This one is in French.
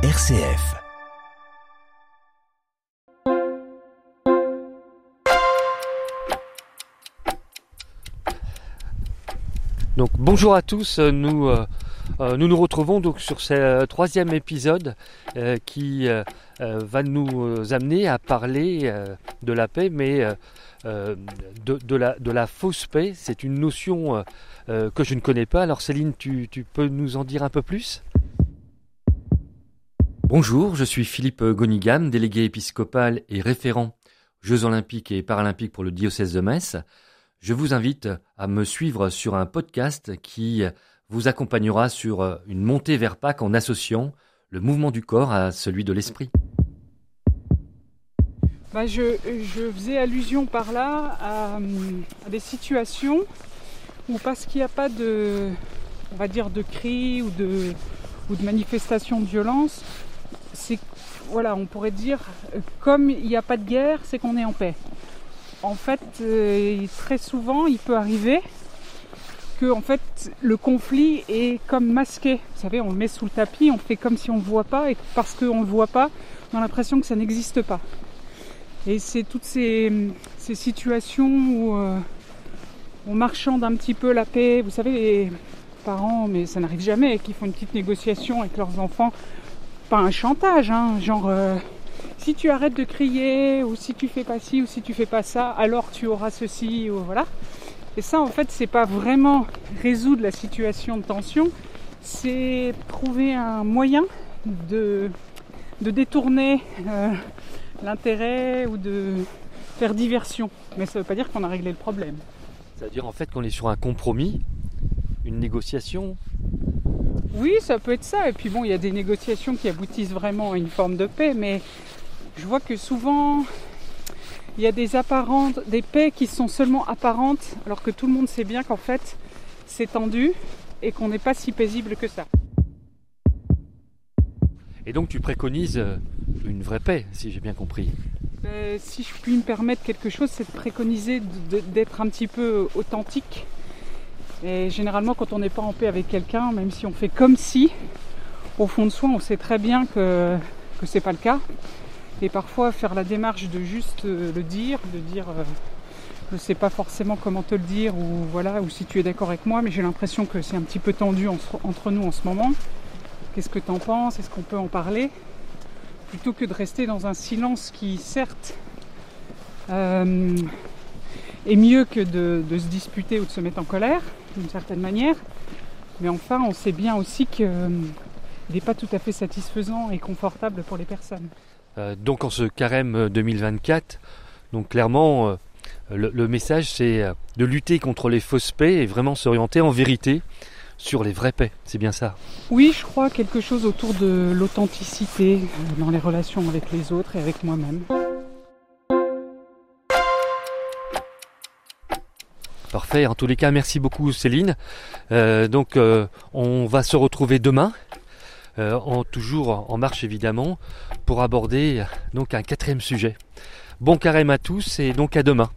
RCF. Donc bonjour à tous, nous euh, euh, nous, nous retrouvons donc sur ce euh, troisième épisode qui va nous amener à parler de la paix, mais de, la, fausse paix. C'est une notion que je ne connais pas. Alors Céline, tu peux nous en dire un peu plus? Bonjour, je suis Philippe Gonigam, délégué épiscopal et référent Jeux olympiques et paralympiques pour le diocèse de Metz. Je vous invite à me suivre sur un podcast qui vous accompagnera sur une montée vers Pâques en associant le mouvement du corps à celui de l'esprit. Bah je, faisais allusion par là à, des situations où parce qu'il n'y a pas de, cris ou de manifestations de violence, c'est voilà, on pourrait dire comme il n'y a pas de guerre, c'est qu'on est en paix. En fait, euh, très souvent, il peut arriver que en fait le conflit est comme masqué. Vous savez, on le met sous le tapis, on fait comme si on ne le voit pas, et parce qu'on ne le voit pas, on a l'impression que ça n'existe pas. Et c'est toutes ces, situations où euh, on marchande un petit peu la paix. Vous savez, les parents, mais ça n'arrive jamais, qui font une petite négociation avec leurs enfants pas un chantage, hein, genre euh, si tu arrêtes de crier ou si tu fais pas ci ou si tu fais pas ça, alors tu auras ceci ou voilà. Et ça en fait c'est pas vraiment résoudre la situation de tension, c'est trouver un moyen de, de détourner euh, l'intérêt ou de faire diversion. Mais ça veut pas dire qu'on a réglé le problème. C'est-à-dire en fait qu'on est sur un compromis, une négociation, oui, ça peut être ça. Et puis bon, il y a des négociations qui aboutissent vraiment à une forme de paix, mais je vois que souvent il y a des apparentes, des paix qui sont seulement apparentes, alors que tout le monde sait bien qu'en fait c'est tendu et qu'on n'est pas si paisible que ça. Et donc tu préconises euh, une vraie paix, si j'ai bien compris. Ben, si je puis me permettre quelque chose, c'est de préconiser d'être un petit peu authentique et généralement, quand on n'est pas en paix avec quelqu'un, même si on fait comme si, au fond de soi, on sait très bien que, que c'est pas le cas. Et parfois, faire la démarche de juste euh, le dire, de dire je euh, je sais pas forcément comment te le dire, ou voilà, ou si tu es d'accord avec moi, mais j'ai l'impression que c'est un petit peu tendu entre nous en ce moment. Qu'est-ce que tu en penses? Est-ce qu'on peut en parler? Plutôt que de rester dans un silence qui, certes, euh, est mieux que de, se disputer ou de se mettre en colère, d'une certaine manière. Mais enfin, on sait bien aussi qu'il euh, n'est pas tout à fait satisfaisant et confortable pour les personnes. Euh, donc en ce carême 2024, donc clairement, euh, le, message c'est de lutter contre les fausses paix et vraiment s'orienter en vérité sur les vraies paix. C'est bien ça Oui, je crois quelque chose autour de l'authenticité dans les relations avec les autres et avec moi-même. Parfait. En tous les cas, merci beaucoup Céline. Euh, donc, euh, on va se retrouver demain, euh, toujours en marche évidemment, pour aborder donc un quatrième sujet. Bon carême à tous et donc à demain.